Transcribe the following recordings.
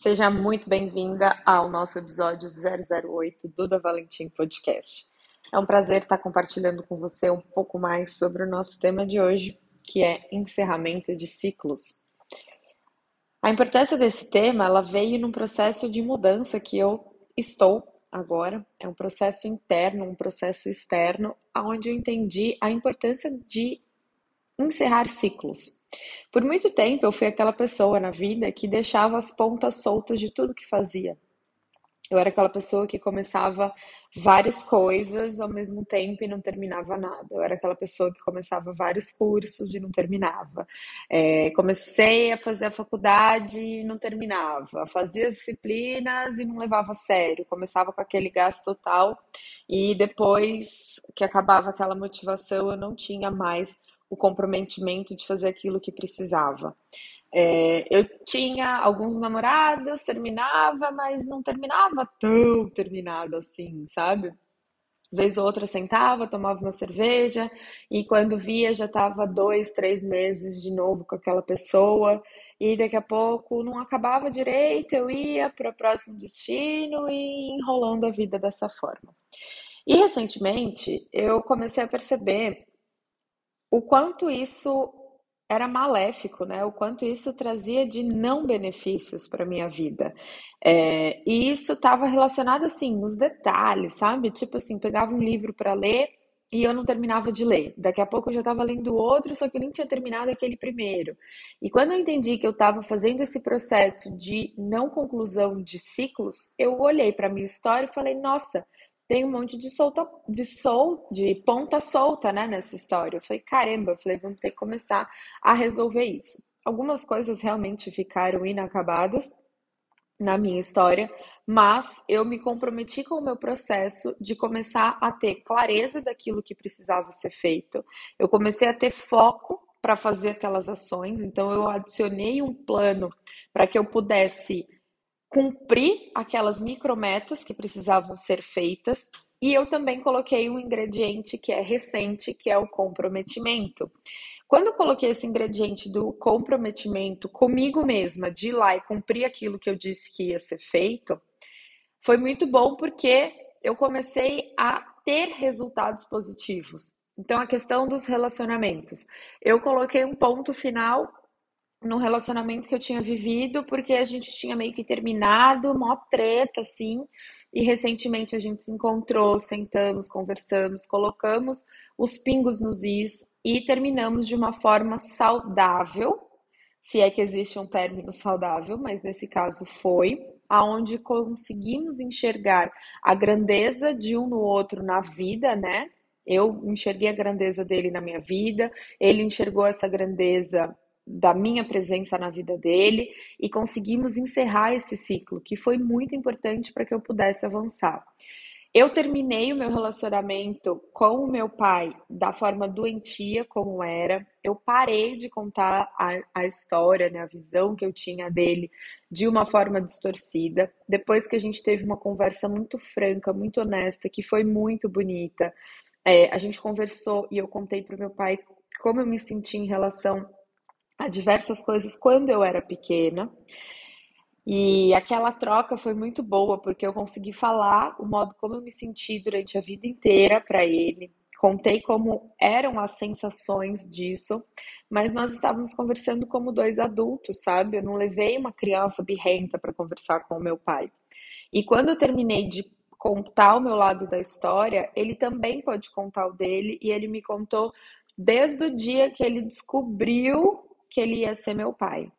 Seja muito bem-vinda ao nosso episódio 008 do Da Valentim Podcast. É um prazer estar compartilhando com você um pouco mais sobre o nosso tema de hoje, que é encerramento de ciclos. A importância desse tema, ela veio num processo de mudança que eu estou agora, é um processo interno, um processo externo, onde eu entendi a importância de encerrar ciclos. Por muito tempo eu fui aquela pessoa na vida que deixava as pontas soltas de tudo que fazia. Eu era aquela pessoa que começava várias coisas ao mesmo tempo e não terminava nada. Eu era aquela pessoa que começava vários cursos e não terminava. É, comecei a fazer a faculdade e não terminava. Fazia disciplinas e não levava a sério. Começava com aquele gasto total e depois que acabava aquela motivação, eu não tinha mais o comprometimento de fazer aquilo que precisava. É, eu tinha alguns namorados, terminava, mas não terminava tão terminado assim, sabe? Vez ou outra sentava, tomava uma cerveja e quando via já estava dois, três meses de novo com aquela pessoa e daqui a pouco não acabava direito, eu ia para o próximo destino e enrolando a vida dessa forma. E recentemente eu comecei a perceber o quanto isso era maléfico, né? O quanto isso trazia de não benefícios para minha vida. É, e isso estava relacionado assim nos detalhes, sabe? Tipo assim, pegava um livro para ler e eu não terminava de ler. Daqui a pouco eu já estava lendo outro, só que eu nem tinha terminado aquele primeiro. E quando eu entendi que eu estava fazendo esse processo de não conclusão de ciclos, eu olhei para minha história e falei: nossa tem um monte de solta, de sol, de ponta solta, né, nessa história. Eu falei, caramba, eu falei, vamos ter que começar a resolver isso. Algumas coisas realmente ficaram inacabadas na minha história, mas eu me comprometi com o meu processo de começar a ter clareza daquilo que precisava ser feito. Eu comecei a ter foco para fazer aquelas ações, então eu adicionei um plano para que eu pudesse cumprir aquelas micrometas que precisavam ser feitas. E eu também coloquei um ingrediente que é recente, que é o comprometimento. Quando eu coloquei esse ingrediente do comprometimento comigo mesma, de ir lá e cumprir aquilo que eu disse que ia ser feito, foi muito bom porque eu comecei a ter resultados positivos. Então, a questão dos relacionamentos. Eu coloquei um ponto final no relacionamento que eu tinha vivido, porque a gente tinha meio que terminado, mó treta, assim, e recentemente a gente se encontrou, sentamos, conversamos, colocamos os pingos nos is e terminamos de uma forma saudável, se é que existe um término saudável, mas nesse caso foi, aonde conseguimos enxergar a grandeza de um no outro na vida, né? Eu enxerguei a grandeza dele na minha vida, ele enxergou essa grandeza da minha presença na vida dele e conseguimos encerrar esse ciclo, que foi muito importante para que eu pudesse avançar. Eu terminei o meu relacionamento com o meu pai da forma doentia como era. Eu parei de contar a, a história, né, a visão que eu tinha dele de uma forma distorcida. Depois que a gente teve uma conversa muito franca, muito honesta, que foi muito bonita, é, a gente conversou e eu contei para o meu pai como eu me senti em relação a diversas coisas quando eu era pequena. E aquela troca foi muito boa, porque eu consegui falar o modo como eu me senti durante a vida inteira para ele. Contei como eram as sensações disso, mas nós estávamos conversando como dois adultos, sabe? Eu não levei uma criança birrenta para conversar com o meu pai. E quando eu terminei de contar o meu lado da história, ele também pode contar o dele, e ele me contou desde o dia que ele descobriu que ele ia ser meu pai.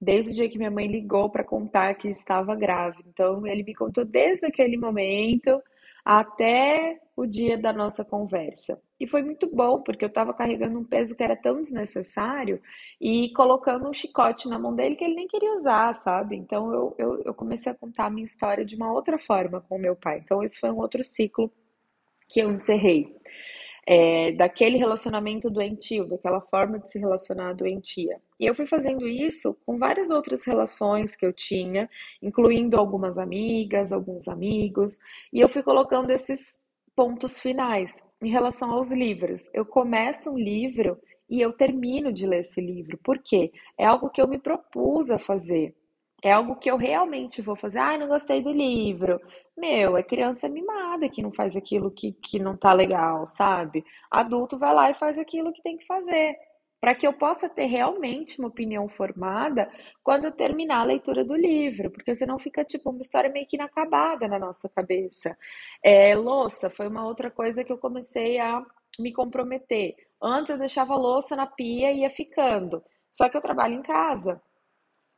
Desde o dia que minha mãe ligou para contar que estava grávida. Então, ele me contou desde aquele momento até o dia da nossa conversa. E foi muito bom, porque eu estava carregando um peso que era tão desnecessário e colocando um chicote na mão dele que ele nem queria usar, sabe? Então eu, eu, eu comecei a contar a minha história de uma outra forma com meu pai. Então esse foi um outro ciclo que eu encerrei é, daquele relacionamento doentio, daquela forma de se relacionar doentia. E eu fui fazendo isso com várias outras relações que eu tinha, incluindo algumas amigas, alguns amigos, e eu fui colocando esses pontos finais. Em relação aos livros, eu começo um livro e eu termino de ler esse livro. Por quê? É algo que eu me propus a fazer. É algo que eu realmente vou fazer. Ai, não gostei do livro. Meu, é criança mimada que não faz aquilo que, que não tá legal, sabe? Adulto vai lá e faz aquilo que tem que fazer. Para que eu possa ter realmente uma opinião formada quando eu terminar a leitura do livro, porque senão fica tipo uma história meio que inacabada na nossa cabeça. É, louça foi uma outra coisa que eu comecei a me comprometer. Antes eu deixava a louça na pia e ia ficando. Só que eu trabalho em casa.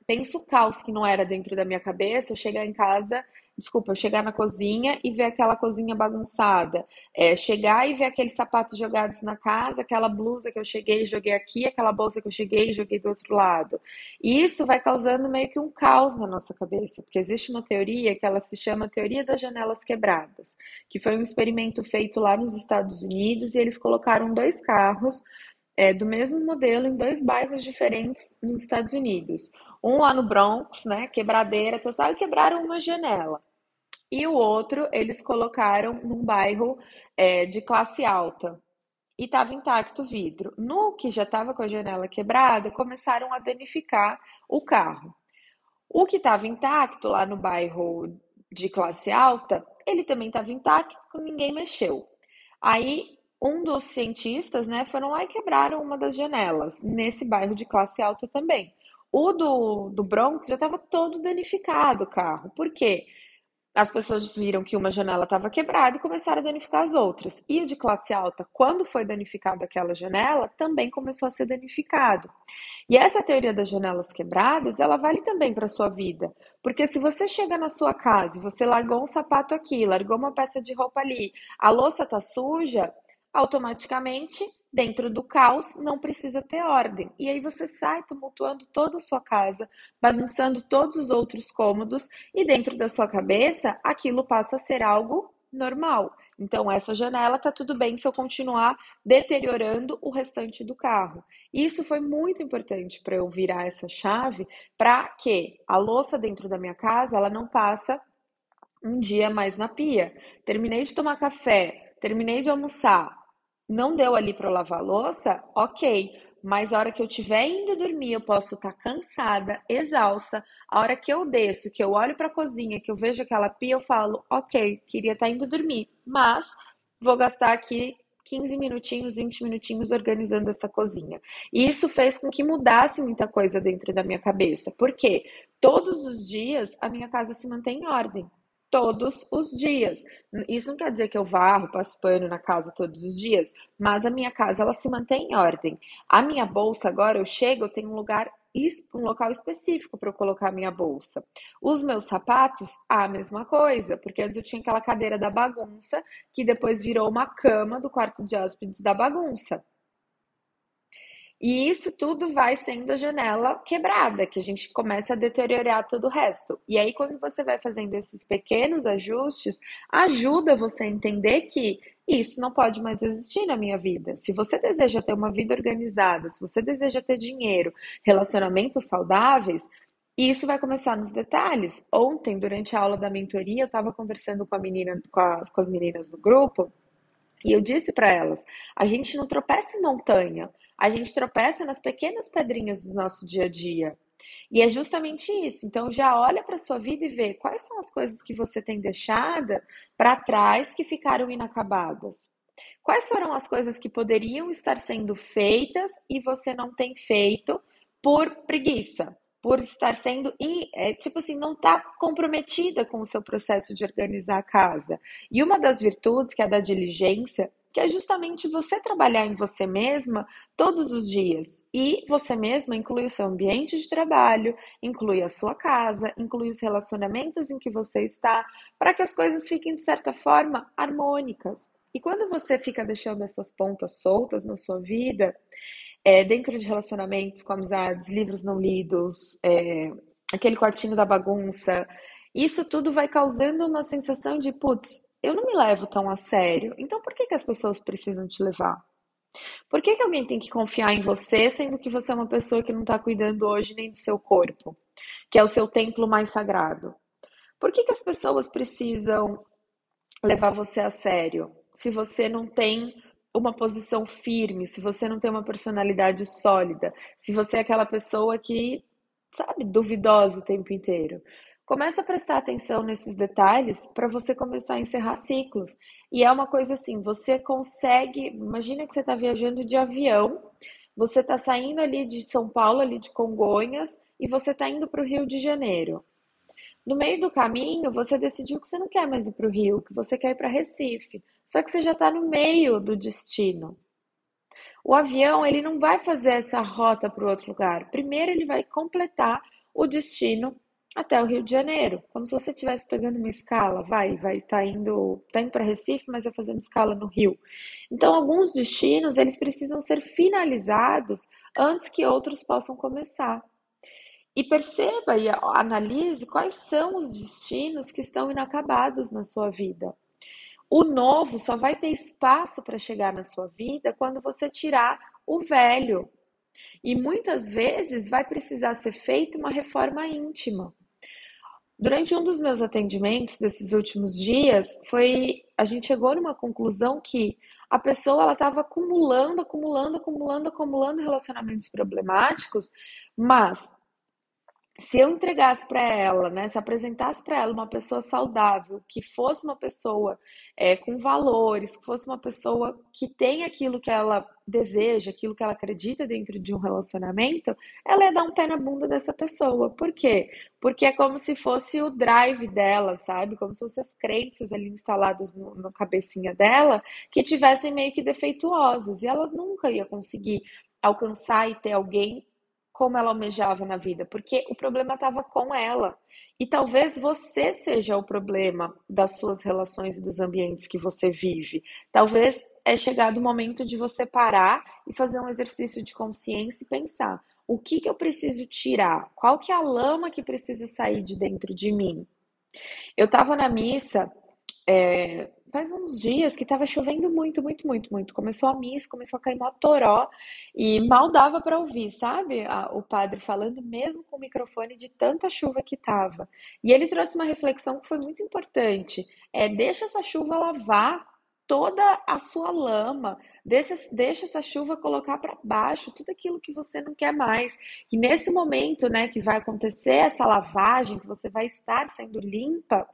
Penso o caos que não era dentro da minha cabeça, eu chegar em casa desculpa, eu chegar na cozinha e ver aquela cozinha bagunçada, é, chegar e ver aqueles sapatos jogados na casa, aquela blusa que eu cheguei e joguei aqui, aquela bolsa que eu cheguei e joguei do outro lado. E isso vai causando meio que um caos na nossa cabeça, porque existe uma teoria que ela se chama teoria das janelas quebradas, que foi um experimento feito lá nos Estados Unidos e eles colocaram dois carros é, do mesmo modelo em dois bairros diferentes nos Estados Unidos. Um lá no Bronx, né, quebradeira total, e quebraram uma janela e o outro eles colocaram num bairro é, de classe alta e estava intacto o vidro. No que já estava com a janela quebrada, começaram a danificar o carro. O que estava intacto lá no bairro de classe alta, ele também estava intacto, ninguém mexeu. Aí um dos cientistas, né, foram lá e quebraram uma das janelas nesse bairro de classe alta também. O do, do Bronx já estava todo danificado o carro. Por quê? as pessoas viram que uma janela estava quebrada e começaram a danificar as outras. E o de classe alta, quando foi danificada aquela janela, também começou a ser danificado. E essa teoria das janelas quebradas, ela vale também para a sua vida. Porque se você chega na sua casa e você largou um sapato aqui, largou uma peça de roupa ali, a louça está suja, automaticamente dentro do caos não precisa ter ordem. E aí você sai tumultuando toda a sua casa, bagunçando todos os outros cômodos, e dentro da sua cabeça aquilo passa a ser algo normal. Então, essa janela tá tudo bem se eu continuar deteriorando o restante do carro. Isso foi muito importante para eu virar essa chave para que a louça dentro da minha casa ela não passa um dia mais na pia. Terminei de tomar café, terminei de almoçar, não deu ali para lavar louça, ok. Mas a hora que eu estiver indo dormir, eu posso estar tá cansada, exausta. A hora que eu desço, que eu olho para a cozinha, que eu vejo aquela pia, eu falo, ok, queria estar tá indo dormir, mas vou gastar aqui 15 minutinhos, 20 minutinhos organizando essa cozinha. E isso fez com que mudasse muita coisa dentro da minha cabeça. Por quê? Todos os dias a minha casa se mantém em ordem todos os dias. Isso não quer dizer que eu varro, passo pano na casa todos os dias, mas a minha casa ela se mantém em ordem. A minha bolsa agora eu chego, eu tenho um lugar um local específico para eu colocar a minha bolsa. Os meus sapatos, a mesma coisa, porque antes eu tinha aquela cadeira da bagunça, que depois virou uma cama do quarto de hóspedes da bagunça. E isso tudo vai sendo a janela quebrada, que a gente começa a deteriorar todo o resto. E aí, quando você vai fazendo esses pequenos ajustes, ajuda você a entender que isso não pode mais existir na minha vida. Se você deseja ter uma vida organizada, se você deseja ter dinheiro, relacionamentos saudáveis, isso vai começar nos detalhes. Ontem, durante a aula da mentoria, eu estava conversando com menina, com as, com as meninas do grupo, e eu disse para elas: a gente não tropeça em montanha a gente tropeça nas pequenas pedrinhas do nosso dia a dia. E é justamente isso. Então já olha para sua vida e vê quais são as coisas que você tem deixada para trás que ficaram inacabadas. Quais foram as coisas que poderiam estar sendo feitas e você não tem feito por preguiça, por estar sendo, é, tipo assim, não está comprometida com o seu processo de organizar a casa. E uma das virtudes, que é a da diligência, que é justamente você trabalhar em você mesma todos os dias. E você mesma inclui o seu ambiente de trabalho, inclui a sua casa, inclui os relacionamentos em que você está, para que as coisas fiquem, de certa forma, harmônicas. E quando você fica deixando essas pontas soltas na sua vida, é, dentro de relacionamentos com amizades, livros não lidos, é, aquele quartinho da bagunça, isso tudo vai causando uma sensação de, putz, eu não me levo tão a sério. Então por que, que as pessoas precisam te levar? Por que, que alguém tem que confiar em você, sendo que você é uma pessoa que não está cuidando hoje nem do seu corpo, que é o seu templo mais sagrado? Por que, que as pessoas precisam levar você a sério se você não tem uma posição firme, se você não tem uma personalidade sólida, se você é aquela pessoa que sabe, duvidosa o tempo inteiro. Começa a prestar atenção nesses detalhes para você começar a encerrar ciclos. E é uma coisa assim, você consegue, imagina que você está viajando de avião, você está saindo ali de São Paulo, ali de Congonhas, e você está indo para o Rio de Janeiro. No meio do caminho, você decidiu que você não quer mais ir para o Rio, que você quer ir para Recife. Só que você já está no meio do destino. O avião ele não vai fazer essa rota para o outro lugar. Primeiro ele vai completar o destino até o Rio de Janeiro, como se você estivesse pegando uma escala, vai, vai tá indo, tá indo para Recife, mas vai fazendo escala no Rio. Então, alguns destinos eles precisam ser finalizados antes que outros possam começar. E perceba e analise quais são os destinos que estão inacabados na sua vida. O novo só vai ter espaço para chegar na sua vida quando você tirar o velho. E muitas vezes vai precisar ser feita uma reforma íntima. Durante um dos meus atendimentos desses últimos dias, foi a gente chegou numa conclusão que a pessoa ela estava acumulando, acumulando, acumulando, acumulando relacionamentos problemáticos, mas se eu entregasse para ela, né, se apresentasse para ela uma pessoa saudável, que fosse uma pessoa é, com valores, que fosse uma pessoa que tem aquilo que ela deseja, aquilo que ela acredita dentro de um relacionamento, ela ia dar um pé na bunda dessa pessoa. Por quê? Porque é como se fosse o drive dela, sabe? Como se fossem as crenças ali instaladas no, na cabecinha dela que tivessem meio que defeituosas. E ela nunca ia conseguir alcançar e ter alguém como ela almejava na vida, porque o problema estava com ela. E talvez você seja o problema das suas relações e dos ambientes que você vive. Talvez é chegado o momento de você parar e fazer um exercício de consciência e pensar: o que, que eu preciso tirar? Qual que é a lama que precisa sair de dentro de mim? Eu estava na missa é, faz uns dias que estava chovendo muito, muito, muito, muito. Começou a missa, começou a cair mó toró e mal dava para ouvir, sabe? A, o padre falando mesmo com o microfone de tanta chuva que tava. E ele trouxe uma reflexão que foi muito importante. É, deixa essa chuva lavar toda a sua lama, deixa, deixa essa chuva colocar para baixo tudo aquilo que você não quer mais. E nesse momento, né, que vai acontecer essa lavagem, que você vai estar sendo limpa,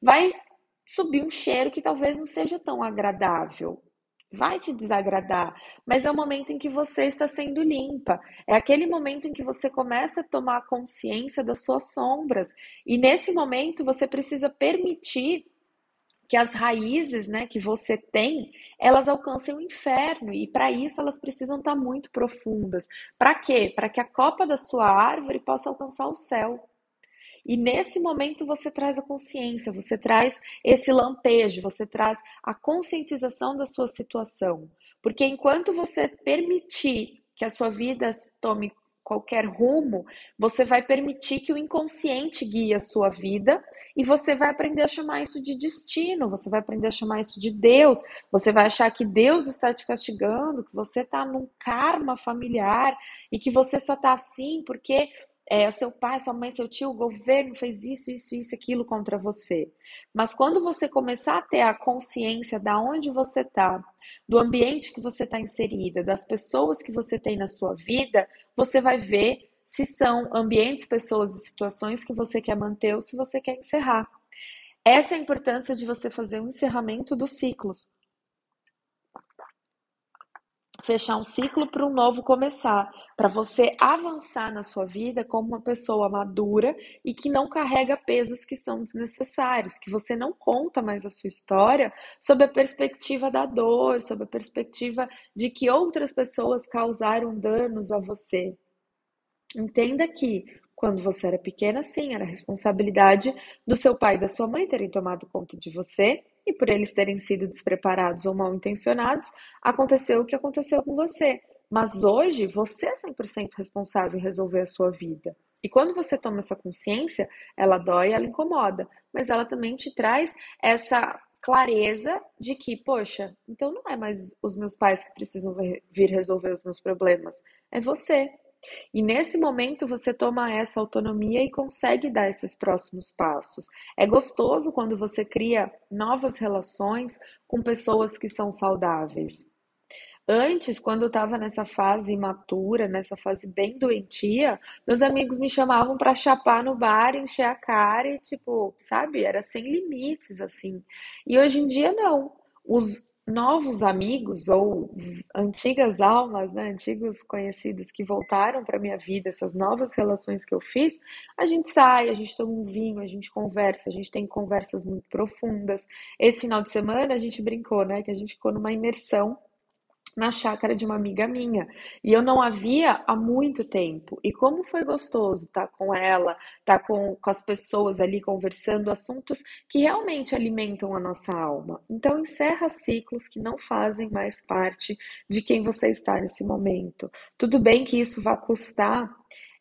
vai subir um cheiro que talvez não seja tão agradável. Vai te desagradar, mas é o momento em que você está sendo limpa. É aquele momento em que você começa a tomar consciência das suas sombras. E nesse momento você precisa permitir que as raízes, né, que você tem, elas alcancem o inferno e para isso elas precisam estar muito profundas. Para quê? Para que a copa da sua árvore possa alcançar o céu. E nesse momento você traz a consciência, você traz esse lampejo, você traz a conscientização da sua situação. Porque enquanto você permitir que a sua vida tome qualquer rumo, você vai permitir que o inconsciente guie a sua vida e você vai aprender a chamar isso de destino, você vai aprender a chamar isso de Deus, você vai achar que Deus está te castigando, que você está num karma familiar e que você só está assim porque é, seu pai, sua mãe, seu tio, o governo fez isso, isso, isso, aquilo contra você. Mas quando você começar a ter a consciência da onde você está, do ambiente que você está inserida, das pessoas que você tem na sua vida, você vai ver se são ambientes, pessoas e situações que você quer manter ou se você quer encerrar. Essa é a importância de você fazer um encerramento dos ciclos fechar um ciclo para um novo começar, para você avançar na sua vida como uma pessoa madura e que não carrega pesos que são desnecessários, que você não conta mais a sua história sob a perspectiva da dor, sob a perspectiva de que outras pessoas causaram danos a você. Entenda que quando você era pequena, sim, era responsabilidade do seu pai e da sua mãe terem tomado conta de você e por eles terem sido despreparados ou mal intencionados, aconteceu o que aconteceu com você. Mas hoje você é 100% responsável em resolver a sua vida. E quando você toma essa consciência, ela dói, ela incomoda, mas ela também te traz essa clareza de que, poxa, então não é mais os meus pais que precisam vir resolver os meus problemas, é você. E nesse momento você toma essa autonomia e consegue dar esses próximos passos. É gostoso quando você cria novas relações com pessoas que são saudáveis. Antes, quando eu estava nessa fase imatura, nessa fase bem doentia, meus amigos me chamavam para chapar no bar, encher a cara e, tipo, sabe, era sem limites, assim. E hoje em dia, não. Os novos amigos ou antigas almas, né, antigos conhecidos que voltaram para minha vida, essas novas relações que eu fiz, a gente sai, a gente toma um vinho, a gente conversa, a gente tem conversas muito profundas. Esse final de semana a gente brincou, né, que a gente ficou numa imersão na chácara de uma amiga minha. E eu não havia há muito tempo. E como foi gostoso estar com ela, estar com, com as pessoas ali conversando assuntos que realmente alimentam a nossa alma. Então, encerra ciclos que não fazem mais parte de quem você está nesse momento. Tudo bem que isso vai custar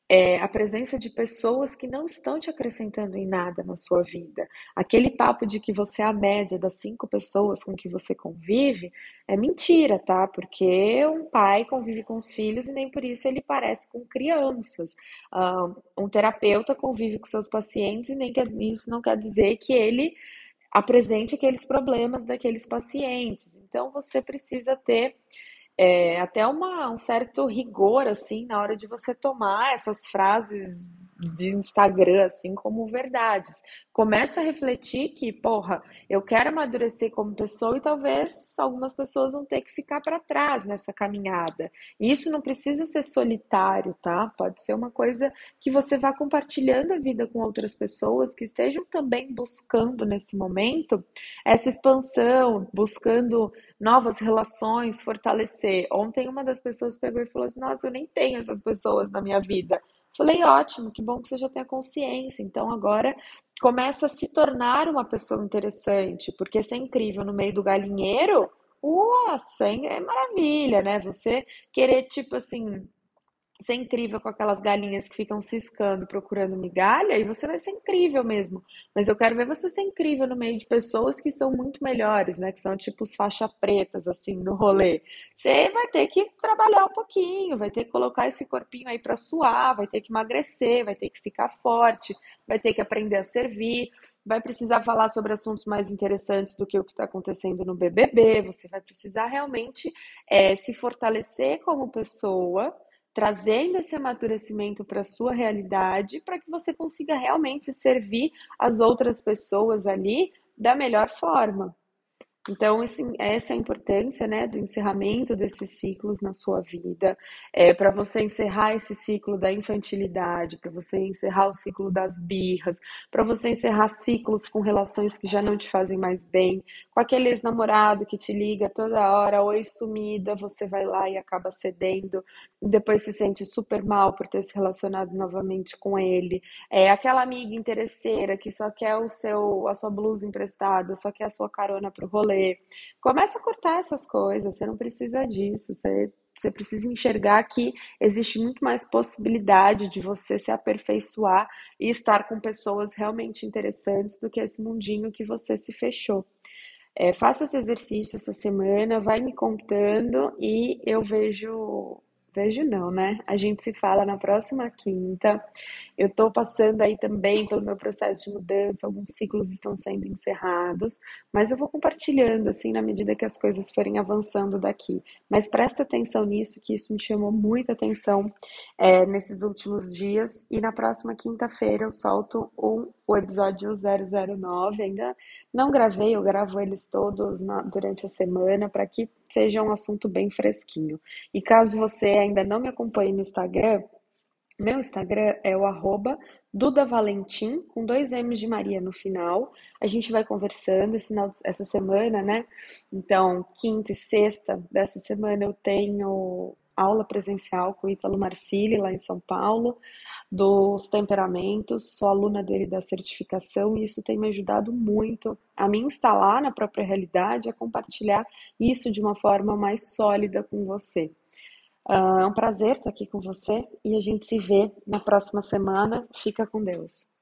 é, a presença de pessoas que não estão te acrescentando em nada na sua vida. Aquele papo de que você é a média das cinco pessoas com que você convive é mentira, tá? Porque um pai convive com os filhos e nem por isso ele parece com crianças. Um terapeuta convive com seus pacientes e nem que, isso não quer dizer que ele apresente aqueles problemas daqueles pacientes. Então você precisa ter é, até uma, um certo rigor, assim, na hora de você tomar essas frases de Instagram, assim, como verdades. Começa a refletir que, porra, eu quero amadurecer como pessoa e talvez algumas pessoas vão ter que ficar para trás nessa caminhada. E isso não precisa ser solitário, tá? Pode ser uma coisa que você vá compartilhando a vida com outras pessoas que estejam também buscando nesse momento essa expansão, buscando novas relações, fortalecer. Ontem uma das pessoas pegou e falou assim: Nossa, eu nem tenho essas pessoas na minha vida. Falei, ótimo, que bom que você já tem a consciência. Então agora começa a se tornar uma pessoa interessante, porque ser incrível no meio do galinheiro, uau, é maravilha, né? Você querer, tipo assim, ser incrível com aquelas galinhas que ficam ciscando, procurando migalha, e você vai ser incrível mesmo. Mas eu quero ver você ser incrível no meio de pessoas que são muito melhores, né? Que são tipo os faixa pretas, assim, no rolê. Você vai ter que trabalhar um pouquinho, vai ter que colocar esse corpinho aí para suar, vai ter que emagrecer, vai ter que ficar forte, vai ter que aprender a servir, vai precisar falar sobre assuntos mais interessantes do que o que está acontecendo no BBB, você vai precisar realmente é, se fortalecer como pessoa trazendo esse amadurecimento para a sua realidade, para que você consiga realmente servir as outras pessoas ali da melhor forma. Então, essa é a importância né, do encerramento desses ciclos na sua vida, é, para você encerrar esse ciclo da infantilidade, para você encerrar o ciclo das birras, para você encerrar ciclos com relações que já não te fazem mais bem, com aquele ex-namorado que te liga toda hora, oi sumida, você vai lá e acaba cedendo, e depois se sente super mal por ter se relacionado novamente com ele, é aquela amiga interesseira que só quer o seu, a sua blusa emprestada, só quer a sua carona para o rolê, Começa a cortar essas coisas, você não precisa disso, você, você precisa enxergar que existe muito mais possibilidade de você se aperfeiçoar e estar com pessoas realmente interessantes do que esse mundinho que você se fechou. É, faça esse exercício essa semana, vai me contando e eu vejo Vejo não, né? A gente se fala na próxima quinta. Eu estou passando aí também pelo meu processo de mudança, alguns ciclos estão sendo encerrados, mas eu vou compartilhando assim na medida que as coisas forem avançando daqui. Mas presta atenção nisso, que isso me chamou muita atenção é, nesses últimos dias. E na próxima quinta-feira eu solto um, o episódio 009. Ainda não gravei, eu gravo eles todos na, durante a semana para que seja um assunto bem fresquinho. E caso você ainda não me acompanhe no Instagram, meu Instagram é o arroba Duda Valentim, com dois M's de Maria no final. A gente vai conversando esse, essa semana, né? Então, quinta e sexta dessa semana eu tenho aula presencial com o Ítalo Marcili, lá em São Paulo, dos temperamentos. Sou aluna dele da certificação e isso tem me ajudado muito a me instalar na própria realidade, a compartilhar isso de uma forma mais sólida com você. Uh, é um prazer estar aqui com você e a gente se vê na próxima semana. Fica com Deus.